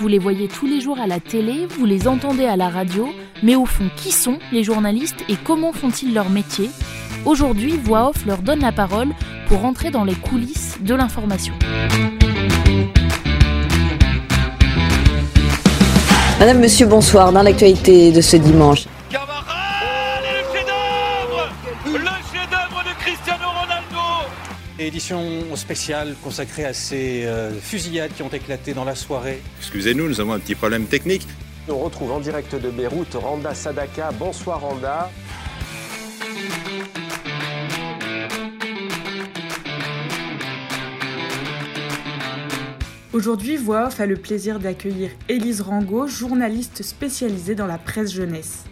vous les voyez tous les jours à la télé, vous les entendez à la radio, mais au fond, qui sont les journalistes et comment font-ils leur métier? Aujourd'hui, Voix Off leur donne la parole pour entrer dans les coulisses de l'information. Madame, Monsieur, bonsoir. Dans l'actualité de ce dimanche, Édition spéciale consacrée à ces euh, fusillades qui ont éclaté dans la soirée. Excusez-nous, nous avons un petit problème technique. On retrouve en direct de Beyrouth Randa Sadaka. Bonsoir Randa. Aujourd'hui, Voix Off a le plaisir d'accueillir Élise Rango, journaliste spécialisée dans la presse jeunesse.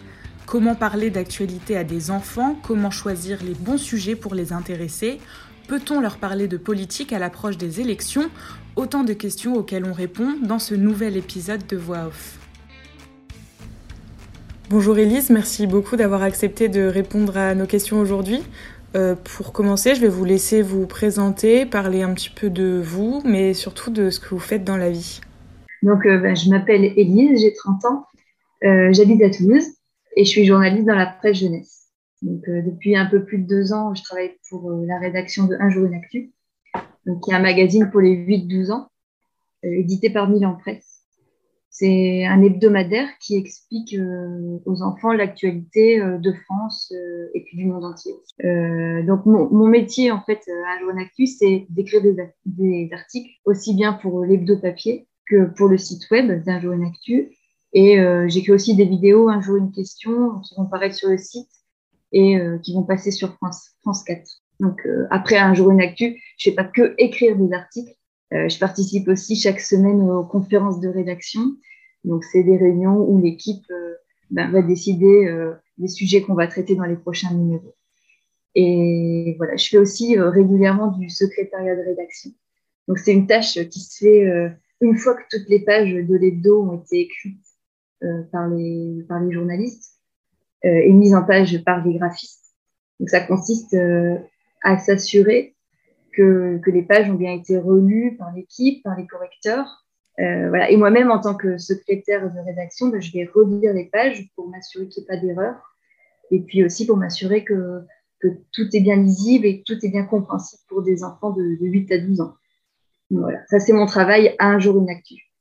Comment parler d'actualité à des enfants? Comment choisir les bons sujets pour les intéresser? Peut-on leur parler de politique à l'approche des élections? Autant de questions auxquelles on répond dans ce nouvel épisode de Voix Off. Bonjour Élise, merci beaucoup d'avoir accepté de répondre à nos questions aujourd'hui. Euh, pour commencer, je vais vous laisser vous présenter, parler un petit peu de vous, mais surtout de ce que vous faites dans la vie. Donc, euh, ben, je m'appelle Élise, j'ai 30 ans, euh, j'habite à Toulouse et je suis journaliste dans la presse jeunesse. Euh, depuis un peu plus de deux ans, je travaille pour euh, la rédaction de Un jour une actu, donc, qui est un magazine pour les 8-12 ans, euh, édité par Milan Presse. C'est un hebdomadaire qui explique aux enfants l'actualité de France et puis du monde entier. donc mon, mon, métier en fait à Actu, c'est d'écrire des, articles aussi bien pour l'hebdo papier que pour le site web d'un jour actu. Et j'écris aussi des vidéos un jour une question qui vont paraître sur le site et euh, qui vont passer sur France, France 4. Donc euh, après un jour une actu, je fais pas que écrire des articles, euh, je participe aussi chaque semaine aux conférences de rédaction. Donc c'est des réunions où l'équipe ben, va décider des sujets qu'on va traiter dans les prochains numéros. Et voilà, je fais aussi régulièrement du secrétariat de rédaction. Donc c'est une tâche qui se fait une fois que toutes les pages de l'hebdo ont été écrites par, les, par les journalistes et mise en page par les graphistes. Donc ça consiste euh, à s'assurer que, que, les pages ont bien été relues par l'équipe, par les correcteurs. Euh, voilà. Et moi-même, en tant que secrétaire de rédaction, ben, je vais relire les pages pour m'assurer qu'il n'y ait pas d'erreur. Et puis aussi pour m'assurer que, que, tout est bien lisible et que tout est bien compréhensible pour des enfants de, de 8 à 12 ans. voilà, ça c'est mon travail à un jour une actu.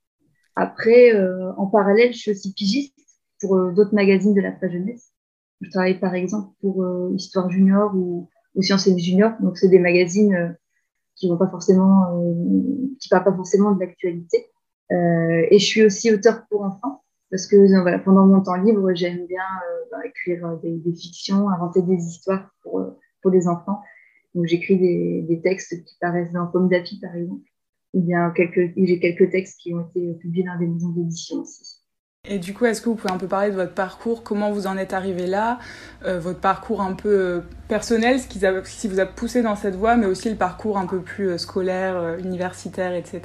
Après, euh, en parallèle, je suis aussi pigiste pour euh, d'autres magazines de la presse jeunesse. Je travaille par exemple pour euh, Histoire Junior ou, Sciences et Junior. Donc, c'est des magazines euh, qui vont pas forcément, qui parlent pas forcément de l'actualité. et je suis aussi auteur pour enfants parce que voilà, pendant mon temps libre, j'aime bien bah, écrire des, fictions, inventer des histoires pour, pour les enfants. Donc j'écris des, textes qui paraissent dans Pomme d'Api, par exemple. Ou bien j'ai quelques textes qui ont été publiés dans des maisons d'édition aussi. Et du coup, est-ce que vous pouvez un peu parler de votre parcours, comment vous en êtes arrivé là, euh, votre parcours un peu euh, personnel, ce qui, vous a poussé dans cette voie, mais aussi le parcours un peu plus euh, scolaire, universitaire, etc.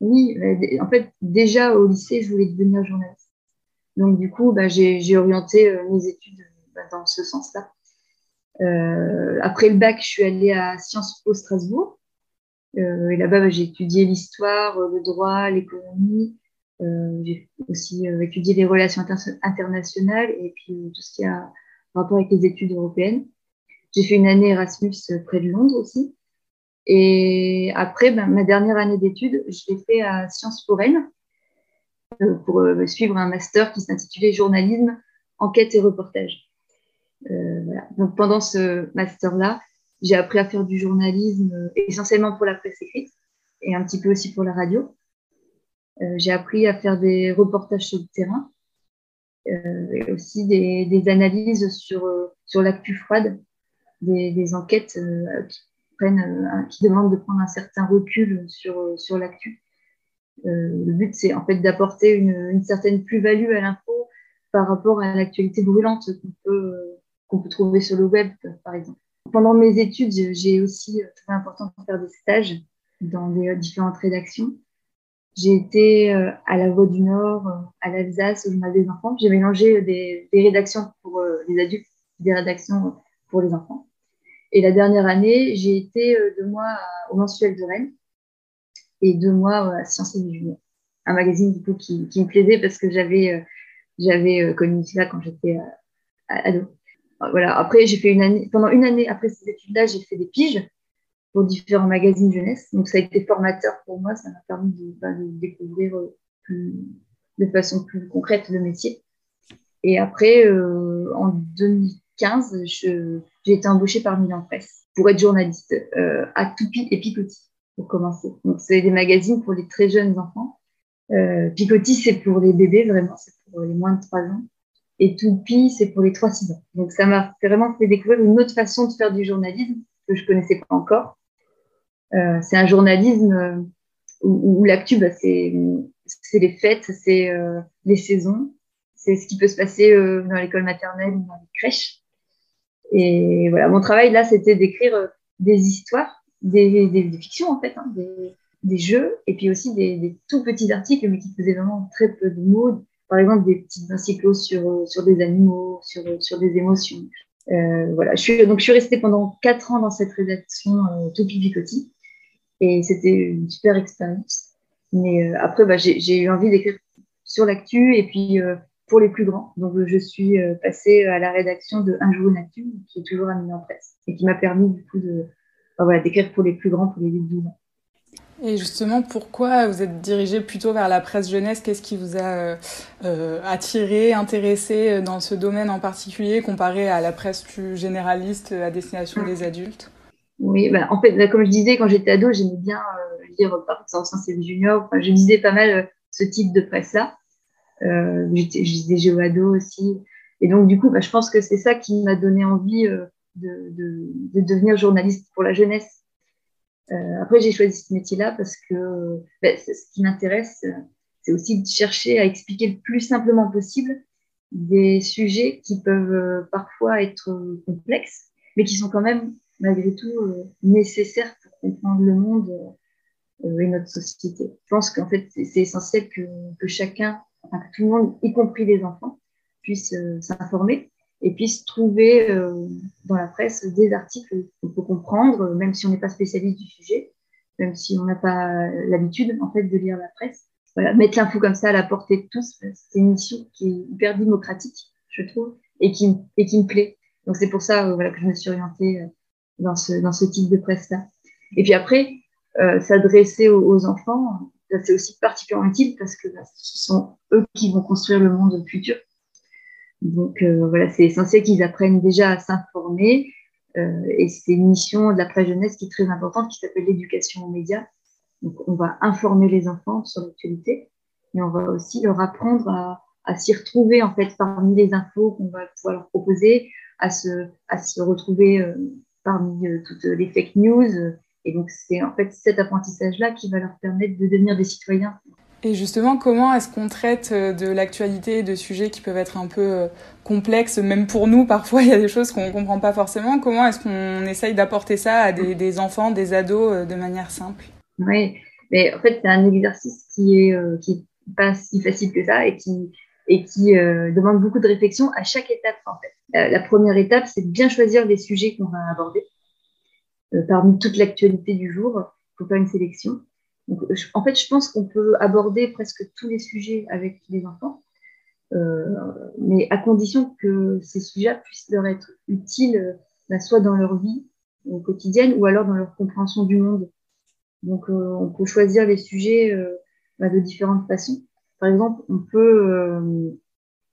Oui, en fait, déjà au lycée, je voulais devenir journaliste. Donc du coup, bah, j'ai orienté mes études bah, dans ce sens-là. après le bac, je suis allée à Sciences Po Strasbourg. et là-bas, bah, j'ai étudié l'histoire, le droit, l'économie. Euh, j'ai aussi euh, étudié les relations internationales et puis euh, tout ce qui a rapport avec les études européennes. J'ai fait une année Erasmus près de Londres aussi. Et après, ben, ma dernière année d'études, je l'ai fait à Sciences Po pour suivre un master qui s'intitulait Journalisme, enquête et reportage. Donc pendant ce master-là, j'ai appris à faire du journalisme essentiellement pour la presse écrite et un petit peu aussi pour la radio. Euh, j'ai appris à faire des reportages sur le terrain euh, et aussi des, analyses sur, euh, sur l'actu froide, des, enquêtes qui, prennent, qui demandent de prendre un certain recul sur, sur l'actu. le but, c'est en fait d'apporter une, une certaine plus-value à l'info par rapport à l'actualité brûlante qu'on peut, qu'on peut trouver sur le web, par exemple. Pendant mes études, j'ai aussi trouvé important de faire des stages dans différentes rédactions. J'ai été euh, à la Voix du Nord, euh, à l'Alsace, où a des enfants. J'ai mélangé des, des, rédactions pour euh, les adultes, des rédactions pour les enfants. Et la dernière année, j'ai été deux mois au mensuel de Rennes et deux mois à Sciences et Junior. un magazine du coup qui, qui me plaisait parce que j'avais j'avais connu cela quand j'étais ado. Voilà. Après, j'ai fait une année, pendant une année après ces études-là, j'ai fait des piges pour différents magazines jeunesse. Donc, ça a été formateur pour moi. Ça m'a permis de, bah, découvrir plus, de façon plus concrète le métier. Et après, euh, en 2015, j'ai été embauchée par Milan Presse pour être journaliste euh, à Toupi et Picotti pour commencer. Donc, c'est des magazines pour les très jeunes enfants. Euh, c'est pour les bébés, vraiment, c'est pour les moins de 3 ans. Et Toupi, c'est pour les 3-6 ans. Donc, ça m'a vraiment fait découvrir une autre façon de faire du journalisme que je connaissais pas encore. Euh, c'est un journalisme euh, où, l'actu, bah, c'est les fêtes, c'est euh, les saisons, c'est ce qui peut se passer dans l'école maternelle ou dans les crèches. Et voilà, mon travail là, c'était d'écrire des histoires, des, fictions en fait, hein, des, jeux, et puis aussi des, tout petits articles, mais qui faisaient vraiment très peu de mots. Par exemple, des petites encyclos sur, des animaux, sur des émotions. Euh, voilà, je suis, donc je suis restée pendant quatre ans dans cette rédaction euh, Topi Picotti, et c'était une super expérience. Mais euh, après, bah, j'ai eu envie d'écrire sur l'actu et puis euh, pour les plus grands. Donc, je suis euh, passée à la rédaction de Un jour une actu, qui est toujours un en presse et qui m'a permis du coup de bah, voilà, d'écrire pour les plus grands, pour les 8-12 ans. Et justement, pourquoi vous êtes dirigé plutôt vers la presse jeunesse? Qu'est-ce qui vous a euh, attiré, intéressé dans ce domaine en particulier, comparé à la presse plus généraliste à destination des adultes? Oui, bah, en fait, comme je disais, quand j'étais ado, j'aimais bien lire par exemple c'est junior. Je lisais pas mal euh, ce type de presse-là. Euh, je lisais Géoado aussi. Et donc, du coup, bah, je pense que c'est ça qui m'a donné envie euh, de, devenir journaliste pour la jeunesse. Euh, après, j'ai choisi ce métier-là parce que bah, ce qui m'intéresse, c'est aussi de chercher à expliquer le plus simplement possible des sujets qui peuvent parfois être complexes, mais qui sont quand même, malgré tout, nécessaires pour comprendre le monde euh, et notre société. Je pense qu'en fait, c'est essentiel que, que chacun, enfin, que tout le monde, y compris les enfants, puisse euh, s'informer et puisse trouver euh, dans la presse des articles qu'on peut comprendre, même si on n'est pas spécialiste du sujet, même si on n'a pas l'habitude en fait de lire la presse. Voilà, mettre l'info comme ça à la portée de tous, c'est une mission qui est hyper démocratique, je trouve, et qui, et qui me plaît. Donc c'est pour ça voilà, que je me suis orientée dans ce, dans ce type de presse-là. Et puis après, euh, s'adresser aux, enfants, c'est aussi particulièrement utile parce que bah, ce sont eux qui vont construire le monde futur. Donc euh, voilà, c'est essentiel qu'ils apprennent déjà à s'informer. Euh, et c'est une mission de la presse jeunesse qui est très importante, qui s'appelle l'éducation aux médias. Donc on va informer les enfants sur l'actualité, mais on va aussi leur apprendre à, s'y retrouver en fait parmi les infos qu'on va pouvoir leur proposer, à se, à se retrouver euh, parmi toutes les fake news, et donc, c'est en fait cet apprentissage-là qui va leur permettre de devenir des citoyens. Et justement, comment est-ce qu'on traite euh, de l'actualité, de sujets qui peuvent être un peu euh, complexes, même pour nous, parfois, il y a des choses qu'on ne comprend pas forcément. Comment est-ce qu'on essaye d'apporter ça à des, enfants, des ados, euh, de manière simple? Oui, mais en fait, c'est un exercice qui est, pas si facile que ça et qui, et qui demande beaucoup de réflexion à chaque étape, en fait. la première étape, c'est de bien choisir les sujets qu'on va aborder. Parmi toute l'actualité du jour. Il faut faire une sélection. En fait, je pense qu'on peut aborder presque tous les sujets avec les enfants, euh, mais à condition que ces sujets puissent leur être utiles, bah, soit dans leur vie quotidienne ou alors dans leur compréhension du monde. Donc, euh, on peut choisir les sujets euh, bah, de différentes façons. Par exemple, on peut euh,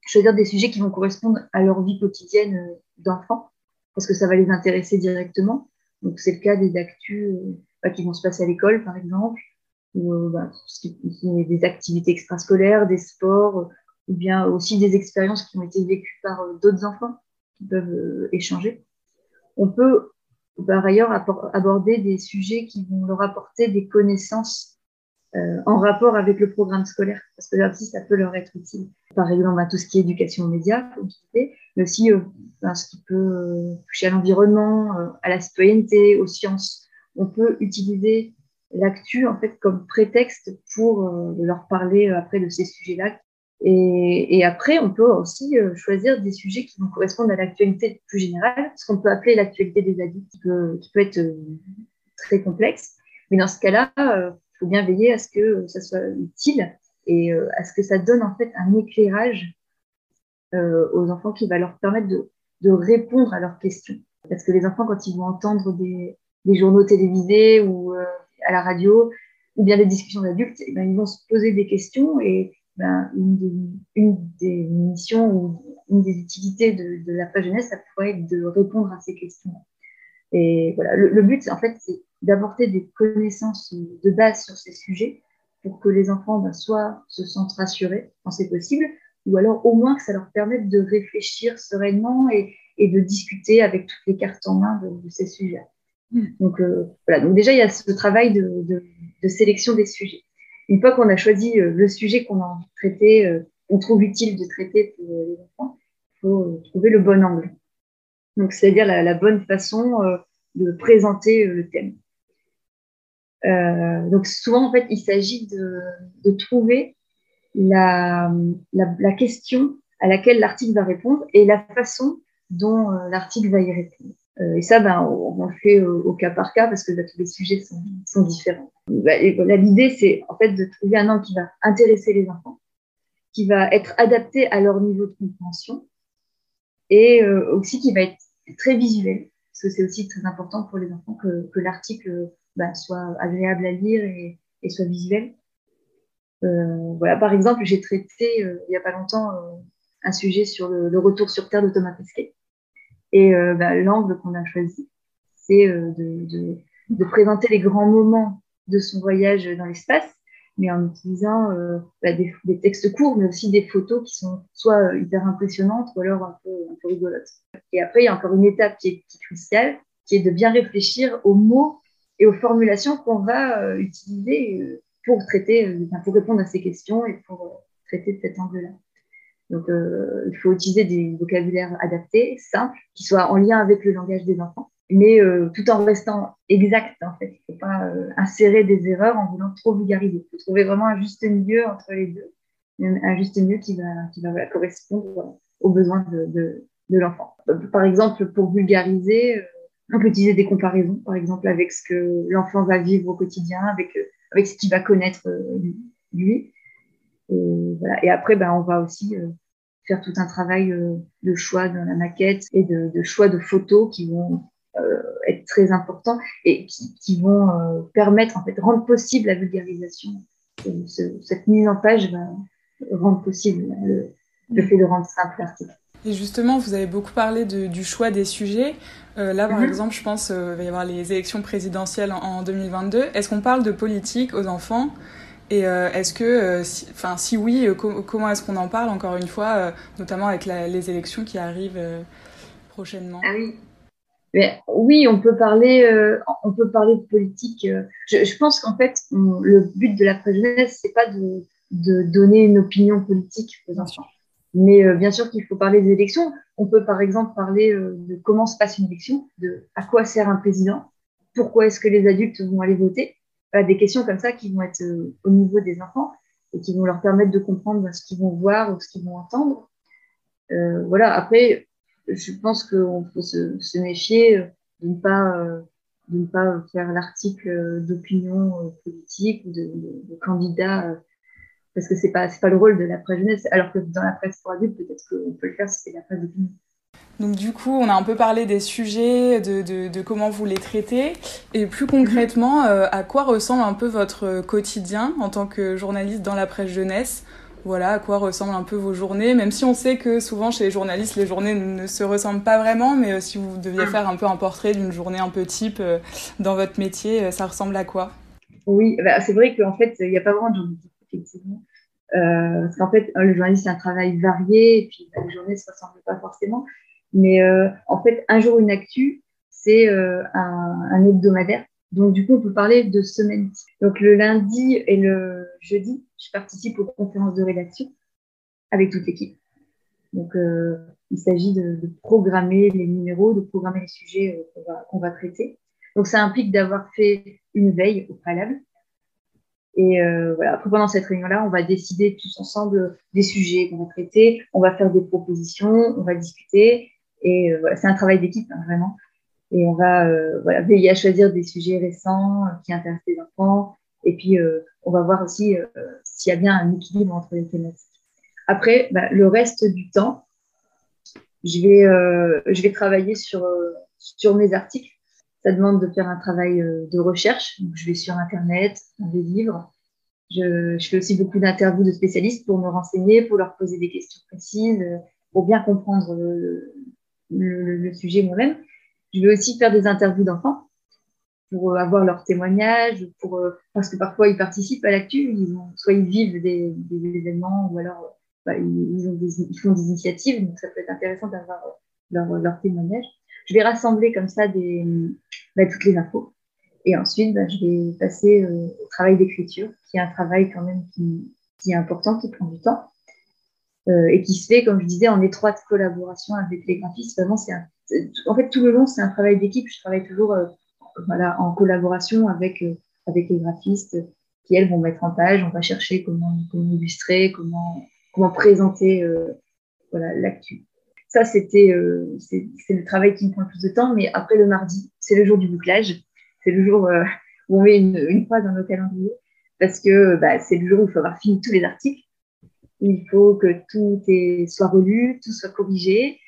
choisir des sujets qui vont correspondre à leur vie quotidienne euh, d'enfant, parce que ça va les intéresser directement. Donc, c'est le cas des actus euh, qui vont se passer à l'école, par exemple, ou euh, bah, des activités extrascolaires, des sports, euh, ou bien aussi des expériences qui ont été vécues par euh, d'autres enfants qui peuvent échanger. On peut par ailleurs aborder des sujets qui vont leur apporter des connaissances en rapport avec le programme scolaire, parce que là aussi, ça peut leur être utile. Par exemple, tout ce qui est éducation aux médias, mais aussi ben, ce qui peut toucher à l'environnement, à la citoyenneté, aux sciences. On peut utiliser l'actu en fait comme prétexte pour euh, leur parler euh, après de ces sujets-là. Et, et, après, on peut aussi choisir des sujets qui vont correspondre à l'actualité plus générale, ce qu'on peut appeler l'actualité des adultes, qui peut, qui peut être très complexe. Mais dans ce cas-là, il faut bien veiller à ce que ça soit utile et à ce que ça donne en fait un éclairage aux enfants qui va leur permettre de, de, répondre à leurs questions. Parce que les enfants, quand ils vont entendre des, des journaux télévisés ou à la radio, ou bien des discussions d'adultes, eh ben, ils vont se poser des questions et ben, une, des, missions ou une des utilités de, la page jeunesse, ça pourrait être de répondre à ces questions. Et voilà, le, but, en fait, c'est d'apporter des connaissances de base sur ces sujets pour que les enfants ben, soit se sentent rassurés quand c'est possible, ou alors au moins que ça leur permette de réfléchir sereinement et, de discuter avec toutes les cartes en main de ces sujets. Hmm. Donc euh, voilà, donc déjà il y a ce travail de, de, de sélection des sujets. Une fois qu'on a choisi euh, le sujet qu'on a envie de traiter, euh, on trouve utile de traiter pour les enfants, il faut trouver le bon angle. Donc c'est-à-dire la, la, bonne façon de présenter le thème. Euh, donc souvent, en fait, il s'agit de, de, trouver la, la, la, question à laquelle l'article va répondre et la façon dont l'article va y répondre. Euh, et ça, ben, on, le fait au, cas par cas parce que ben, tous les sujets sont, différents. Ben, L'idée, c'est en fait de trouver un angle qui va intéresser les enfants, qui va être adapté à leur niveau de compréhension et euh, aussi qui va être très visuel parce que c'est aussi très important pour les enfants que, l'article bah, soit agréable à lire et, soit visuel. Euh, voilà, par exemple, j'ai traité il n'y a pas longtemps un sujet sur le, le, retour sur Terre de Thomas Pesquet. Et euh, bah, l'angle qu'on a choisi, c'est euh, de, présenter les grands moments de son voyage dans l'espace, mais en utilisant bah, des, textes courts, mais aussi des photos qui sont soit hyper impressionnantes ou alors un peu, un rigolotes. Et après, il y a encore une étape qui est, qui est cruciale, qui est de bien réfléchir aux mots et aux formulations qu'on va euh, utiliser euh, pour traiter, euh, pour répondre à ces questions et pour traiter de cet angle-là. Donc, euh, il faut utiliser des vocabulaires adaptés, simples, qui soient en lien avec le langage des enfants, mais euh, tout en restant exact. En fait, il ne faut pas euh, insérer des erreurs en voulant trop vulgariser. Il faut trouver vraiment un juste milieu entre les deux, un juste milieu qui va, qui va correspondre aux besoins de, de, de l'enfant. Par exemple, pour vulgariser, on peut utiliser des comparaisons, par exemple, avec ce que l'enfant va vivre au quotidien, avec, avec ce qu'il va connaître lui. Et, voilà. et après, ben, on va aussi faire tout un travail de choix dans la maquette et de, de choix de photos qui vont euh, être très importants et qui, qui vont euh, permettre, en fait, rendre possible la vulgarisation. Ce, cette mise en page va rendre possible le, le fait de rendre simple l'article. Et justement, vous avez beaucoup parlé de, du choix des sujets. Euh, là, par mmh. exemple, je pense qu'il euh, va y avoir les élections présidentielles en, en 2022. Est-ce qu'on parle de politique aux enfants? Et euh, est-ce que, enfin, si, si, oui, com comment est-ce qu'on en parle encore une fois, notamment avec la, les élections qui arrivent prochainement? Ah oui. Mais, oui, on peut parler, on peut parler de politique. Je, je pense qu'en fait, on, le but de la pré-jeunesse, c'est pas de, de donner une opinion politique aux enfants. Mais euh, bien sûr qu'il faut parler des élections. On peut par exemple parler euh, de comment se passe une élection, de à quoi sert un président, pourquoi est-ce que les adultes vont aller voter. Des questions comme ça qui vont être euh, au niveau des enfants et qui vont leur permettre de comprendre ce qu'ils vont voir ou ce qu'ils vont entendre. Euh, voilà, après, je pense qu'on faut se, méfier de ne pas, euh, de ne pas faire l'article d'opinion politique ou de, candidats parce que c'est pas c'est pas le rôle de la presse jeunesse alors que dans la presse pour adultes peut-être qu'on peut le faire si c'est la presse d'opinion. Donc du coup, on a un peu parlé des sujets, de, de, de comment vous les traitez, et plus concrètement, euh, à quoi ressemble un peu votre quotidien en tant que journaliste dans la presse jeunesse? Voilà, à quoi ressemblent un peu vos journées, même si on sait que souvent chez les journalistes, les journées ne se ressemblent pas vraiment, mais euh, si vous deviez faire un peu un portrait d'une journée un peu type euh, dans votre métier, ça ressemble à quoi? Oui, bah, c'est vrai qu'en fait, il n'y a pas vraiment de journée effectivement. Euh, parce qu'en fait, le journaliste, c'est un travail varié, et puis bah, les journées ne se ressemblent pas forcément. Mais euh, en fait, un jour, une actu, c'est euh, un, un, hebdomadaire. Donc, du coup, on peut parler de semaine. Donc, le lundi et le jeudi, je participe aux conférences de rédaction avec toute l'équipe. Donc, euh, il s'agit de, de, programmer les numéros, de programmer les sujets euh, qu'on va, qu'on va traiter. Donc, ça implique d'avoir fait une veille au préalable et euh, voilà, après, pendant cette réunion-là, on va décider tous ensemble des sujets qu'on va traiter, on va faire des propositions, on va discuter. Et euh, c'est un travail d'équipe, hein, vraiment. Et on va euh, voilà, veiller à choisir des sujets récents euh, qui intéressent les enfants, Et puis, on va voir aussi s'il y a bien un équilibre entre les thématiques. Après, bah, le reste du temps, je vais, je vais travailler sur, sur mes articles. Ça demande de faire un travail de recherche. Donc, je vais sur Internet, des livres. Je fais aussi beaucoup d'interviews de spécialistes pour me renseigner, pour leur poser des questions précises, pour bien comprendre le, sujet moi-même. Je vais aussi faire des interviews d'enfants pour avoir leurs témoignages, pour, euh, parce que parfois ils participent à l'actu, soit ils vivent des, événements ou alors bah, ils, ont ils, font des initiatives, donc ça peut être intéressant d'avoir leurs leur témoignages. Je vais rassembler comme ça bah, toutes les infos. Et ensuite, bah, je vais passer euh, au travail d'écriture, qui est un travail quand même qui est important, qui prend du temps. Euh, et qui se fait, comme je disais, en étroite collaboration avec les graphistes. Vraiment, c'est en fait tout le long, c'est un travail d'équipe. Je travaille toujours euh, voilà, en collaboration avec, euh, avec les graphistes qui, elles, vont mettre en page. On va chercher comment, comment illustrer, comment, comment présenter voilà, l'actu. Ça, c'était c'est le travail qui me prend le plus de temps. Mais après, le mardi, c'est le jour du bouclage. C'est le jour où on met une, une dans nos calendriers parce que bah, c'est le jour où il faut avoir fini tous les articles il faut que tout soit relu, tout soit corrigé.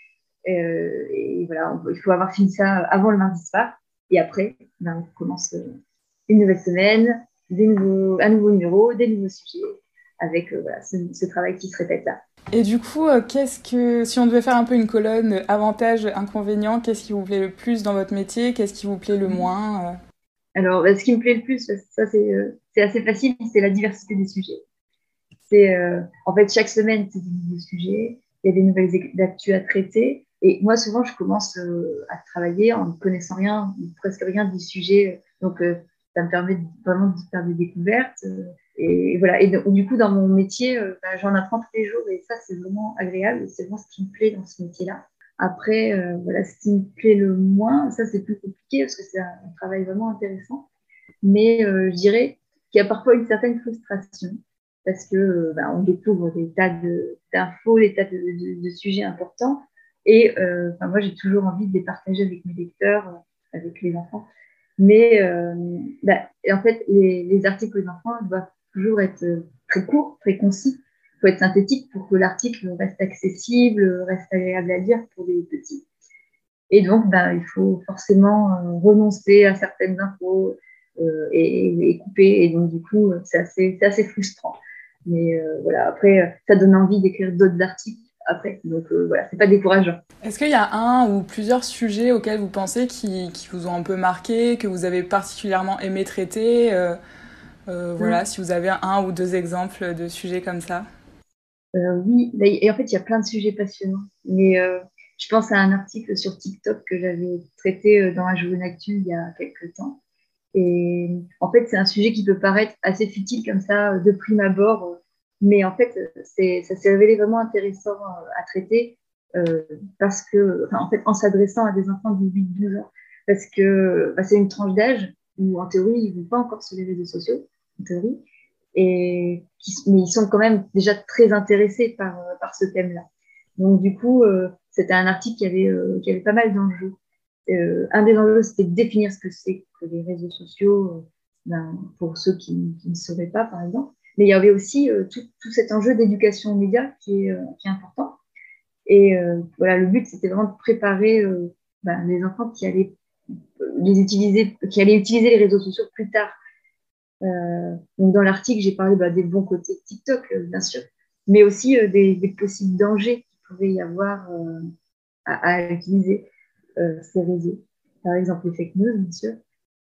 Euh, et voilà, il faut avoir fini ça avant le mardi soir. Et après, ben, on commence euh, une nouvelle semaine, des nouveaux, un nouveau numéro, des nouveaux sujets, avec euh, voilà, ce, travail qui se répète là. Et du coup, qu'est-ce que, si on devait faire un peu une colonne avantages, inconvénients, qu'est-ce qui vous plaît le plus dans votre métier? Qu'est-ce qui vous plaît le moins Alors, ben, ce qui me plaît le plus, ça c'est assez facile, c'est la diversité des sujets. Euh, en fait, chaque semaine, c'est des nouveaux sujets, il y a des nouvelles actus à traiter. Et moi, souvent, je commence euh, à travailler en ne connaissant rien, presque rien du sujet. Donc, euh, ça me permet vraiment de faire des découvertes. et voilà. Et du coup, dans mon métier, bah, j'en apprends tous les jours. Et ça, c'est vraiment agréable. C'est vraiment ce qui me plaît dans ce métier-là. Après, voilà, ce qui me plaît le moins, ça, c'est plus compliqué parce que c'est un, travail vraiment intéressant. Mais je dirais qu'il y a parfois une certaine frustration parce que euh, bah, on découvre des tas d'infos, des tas de, sujets importants. Et euh, moi, j'ai toujours envie de les partager avec mes lecteurs, euh, avec les enfants. Mais bah, en fait, les, les, articles des enfants doivent toujours être très courts, très concis. Il faut être synthétique pour que l'article reste accessible, reste agréable à lire pour les petits. Et donc, bah, il faut forcément renoncer à certaines infos et, couper. Et donc, du coup, c'est assez frustrant. Mais euh, voilà, après, euh, ça donne envie d'écrire d'autres articles après. Donc euh, voilà, c'est pas décourageant. Est-ce qu'il y a un ou plusieurs sujets auxquels vous pensez qui, qui, vous ont un peu marqué, que vous avez particulièrement aimé traiter Voilà, mm. si vous avez un ou deux exemples de sujets comme ça? oui, et en fait, il y a plein de sujets passionnants. Mais je pense à un article sur TikTok que j'avais traité dans la Journée Actu il y a quelques temps. Et en fait, c'est un sujet qui peut paraître assez futile comme ça de prime abord, mais en fait, ça s'est révélé vraiment intéressant à traiter euh, parce que, en fait, en s'adressant à des enfants de 8-12 ans, parce que bah, c'est une tranche d'âge où, en théorie, ils ne vont pas encore sur les réseaux sociaux, en théorie, mais ils sont quand même déjà très intéressés par, ce thème-là. Donc, du coup, euh, c'était un article qui avait, euh, qui avait pas mal d'enjeux. Euh, un des enjeux, c'était de définir ce que c'est que les réseaux sociaux euh, ben, pour ceux qui, ne sauraient pas, par exemple. Mais il y avait aussi euh, tout, cet enjeu d'éducation aux médias qui est, important. Et voilà, le but, c'était vraiment de préparer ben, les enfants qui allaient les utiliser, qui allaient utiliser les réseaux sociaux plus tard. donc dans l'article, j'ai parlé ben, des bons côtés de TikTok, bien sûr, mais aussi des, possibles dangers qu'il pouvait y avoir à, utiliser. Euh, ces réseaux. Par exemple, les fake news, bien sûr.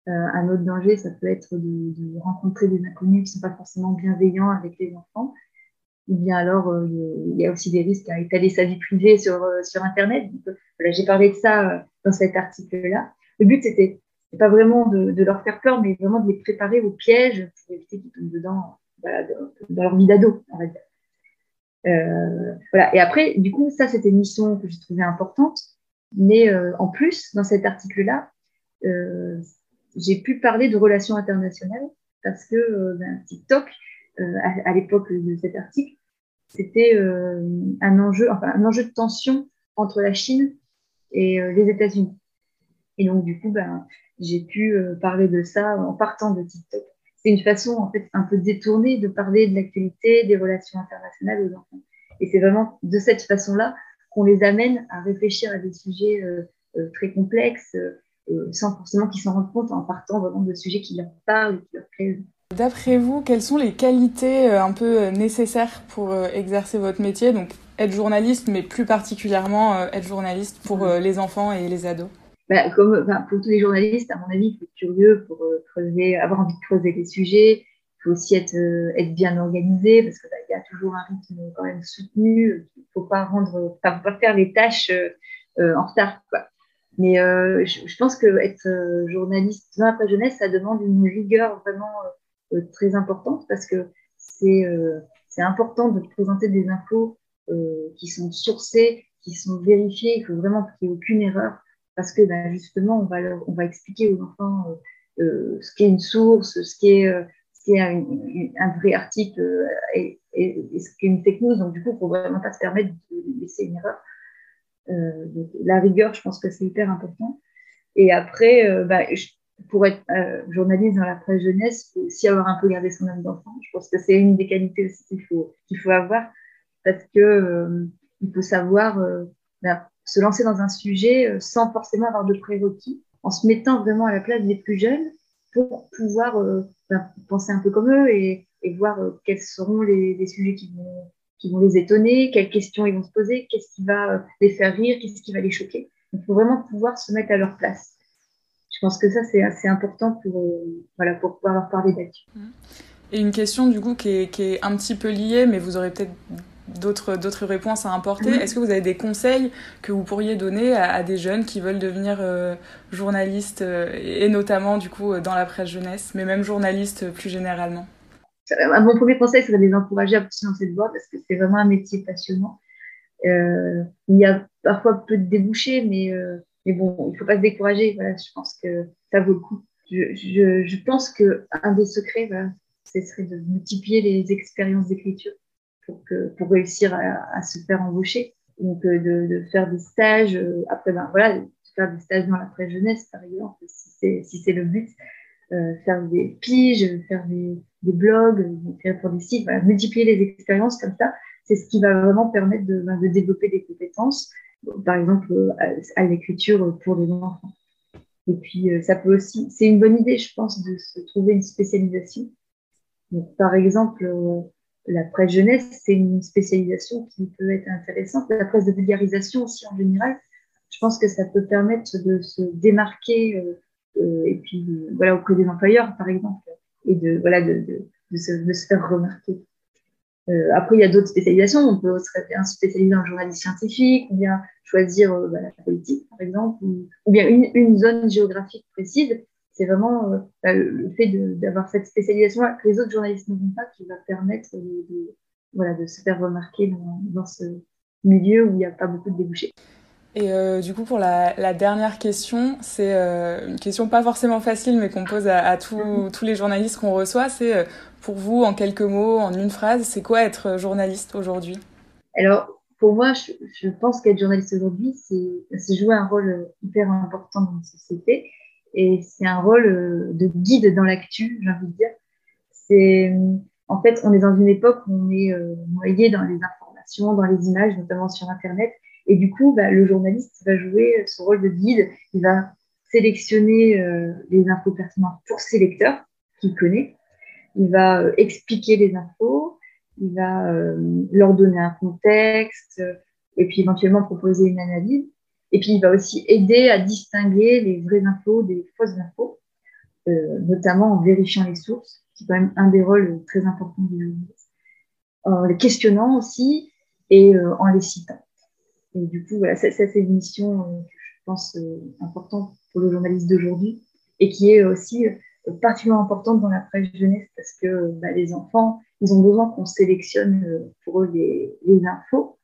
Euh, un autre danger, ça peut être de, rencontrer des inconnus qui ne sont pas forcément bienveillants avec les enfants. Ou bien alors, euh, il y a aussi des risques à étaler sa vie privée sur, sur Internet. voilà, j'ai parlé de ça dans cet article-là. Le but, c'était pas vraiment de, leur faire peur, mais vraiment de les préparer au piège pour éviter qu'ils tombent dedans dans leur vie d'ado, on. Euh, voilà. Et après, du coup, ça, c'était une mission que j'ai trouvée importante. Mais euh, en plus, dans cet article-là, euh, j'ai pu parler de relations internationales parce que euh, ben, TikTok, à, l'époque de cet article, c'était un enjeu, enfin un enjeu de tension entre la Chine et les États-Unis. Et donc du coup, ben, j'ai pu parler de ça en partant de TikTok. c'est une façon en fait un peu détournée de parler de l'actualité, des relations internationales aux enfants. Et c'est vraiment de cette façon-là qu'on les amène à réfléchir à des sujets euh, euh, très complexes, euh, sans forcément qu'ils s'en rendent compte en partant vraiment de sujets qui leur parlent, qui leur plaisent. D'après vous, quelles sont les qualités un peu nécessaires pour exercer votre métier? Donc être journaliste, mais plus particulièrement être journaliste pour les enfants et les ados? Bah, comme pour tous les journalistes, à mon avis, il faut être curieux pour creuser, avoir envie de creuser les sujets, faut aussi être, euh, être bien organisé parce qu'il bah, y a toujours un rythme quand même soutenu. Il ne faut pas rendre, pas faire les tâches euh, euh, en retard. Mais je, pense que être journaliste dans la jeunesse, ça demande une rigueur vraiment très importante parce que c'est important de présenter des infos qui sont sourcées, qui sont vérifiées. Il faut vraiment qu'il n'y ait aucune erreur parce que bah, justement, on va, on va expliquer aux enfants ce qu'est une source, ce qui est qui est un, un, vrai article euh, et, ce qui une technique. Donc, du coup, il ne faut vraiment pas se permettre de laisser une erreur. Euh, la rigueur, je pense que c'est hyper important. Et après, euh, bah, pour être journaliste dans la presse jeunesse, il faut aussi avoir un peu gardé son âme d'enfant. Je pense que c'est une des qualités aussi qu'il faut, qu'il faut avoir parce que il faut savoir bah, se lancer dans un sujet sans forcément avoir de prérequis, en se mettant vraiment à la place des plus jeunes pour pouvoir penser un peu comme eux et, voir euh, quels seront les, sujets qui vont, qui vont les étonner, quelles questions ils vont se poser, qu'est-ce qui va euh, les faire rire, qu'est-ce qui va les choquer. Il faut vraiment pouvoir se mettre à leur place. Je pense que ça, c'est assez important pour, euh, voilà, pour pouvoir leur parler d'actu. Et une question, du coup, qui est, qui est un petit peu liée, mais vous aurez peut-être d'autres, d'autres réponses à apporter. Mhm. Est-ce que vous avez des conseils que vous pourriez donner à, des jeunes qui veulent devenir euh, journalistes euh, et notamment du coup dans la presse jeunesse, mais même journalistes plus généralement? Mon premier conseil serait de les encourager à pousser dans cette voie parce que c'est vraiment un métier passionnant. Euh, il y a parfois peu de débouchés, mais, mais bon, il ne faut pas se décourager. Voilà, je pense que ça vaut le coup. Je, je, je pense qu'un des secrets, voilà, ce serait de multiplier les expériences d'écriture pour, réussir à, se faire embaucher. Donc, euh, de, faire des stages, euh, après, ben voilà, faire des stages dans la presse jeunesse, par exemple, si c'est si le but, euh, faire des piges, faire des, blogs, faire pour des sites, multiplier les expériences comme ça, c'est ce qui va vraiment permettre de, ben, de développer des compétences, par exemple à, l'écriture pour les enfants. Et puis, ça peut aussi, c'est une bonne idée, je pense, de se trouver une spécialisation. Donc, par exemple, la presse jeunesse, c'est une spécialisation qui peut être intéressante. La presse de vulgarisation aussi en général, je pense que ça peut permettre de se démarquer euh, euh, et puis voilà auprès des employeurs par exemple et de voilà de, se, de se, faire remarquer. Euh, après, il y a d'autres spécialisations. On peut se spécialiser en journalisme scientifique, ou bien choisir bah, la politique, par exemple, ou, bien une, zone géographique précise c'est vraiment euh, bah, le fait d'avoir cette spécialisation-là que les autres journalistes n'ont pas qui va permettre de, voilà, de se faire remarquer dans, dans, ce milieu où il n'y a pas beaucoup de débouchés. Et euh, du coup, pour la, la dernière question, c'est euh, une question pas forcément facile, mais qu'on pose à, à tous, tous les journalistes qu'on reçoit. C'est pour vous, en quelques mots, en une phrase, c'est quoi être journaliste aujourd'hui? Alors, pour moi, je, je pense qu'être journaliste aujourd'hui, c'est jouer un rôle hyper important dans la société et c'est un rôle euh, de guide dans l'actu, j'ai envie de dire. C'est, en fait, on est dans une époque où on est euh, noyé dans les informations, dans les images, notamment sur Internet. Et du coup, bah, le journaliste va jouer son rôle de guide. Il va sélectionner euh, les infos pertinentes pour ses lecteurs qu'il connaît. Il va euh, expliquer les infos. Il va euh, leur donner un contexte et puis éventuellement proposer une analyse. Et puis, il va aussi aider à distinguer les vraies infos des fausses infos, euh, notamment en vérifiant les sources, qui est quand même un des rôles très importants du journaliste, en les questionnant aussi et euh, en les citant. Et du coup, voilà, ça, c'est une mission euh, je pense importante pour le journaliste d'aujourd'hui et qui est aussi particulièrement importante dans la presse jeunesse parce que bah, les enfants, ils ont besoin qu'on sélectionne pour eux les infos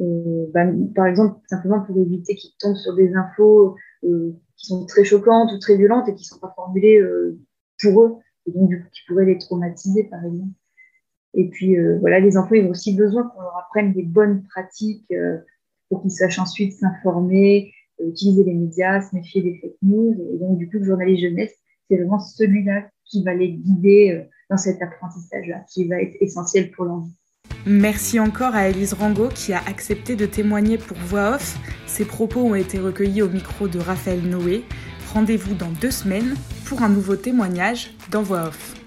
euh, bah, par exemple, simplement pour éviter qu'ils tombent sur des infos euh, qui sont très choquantes ou très violentes et qui ne sont pas formulées euh, pour eux, et donc du coup qui pourraient les traumatiser, par exemple. Et puis voilà, les enfants, ils ont aussi besoin qu'on leur apprenne des bonnes pratiques pour qu'ils sachent ensuite s'informer, utiliser les médias, se méfier des fake news. Et donc du coup, le journaliste jeunesse, c'est vraiment celui-là, qui va les guider dans cet apprentissage-là, qui va être essentiel pour l'envie. Merci encore à Elise Rango qui a accepté de témoigner pour Voix Off. Ses propos ont été recueillis au micro de Raphaël Noé. Rendez-vous dans deux semaines pour un nouveau témoignage dans Voix Off.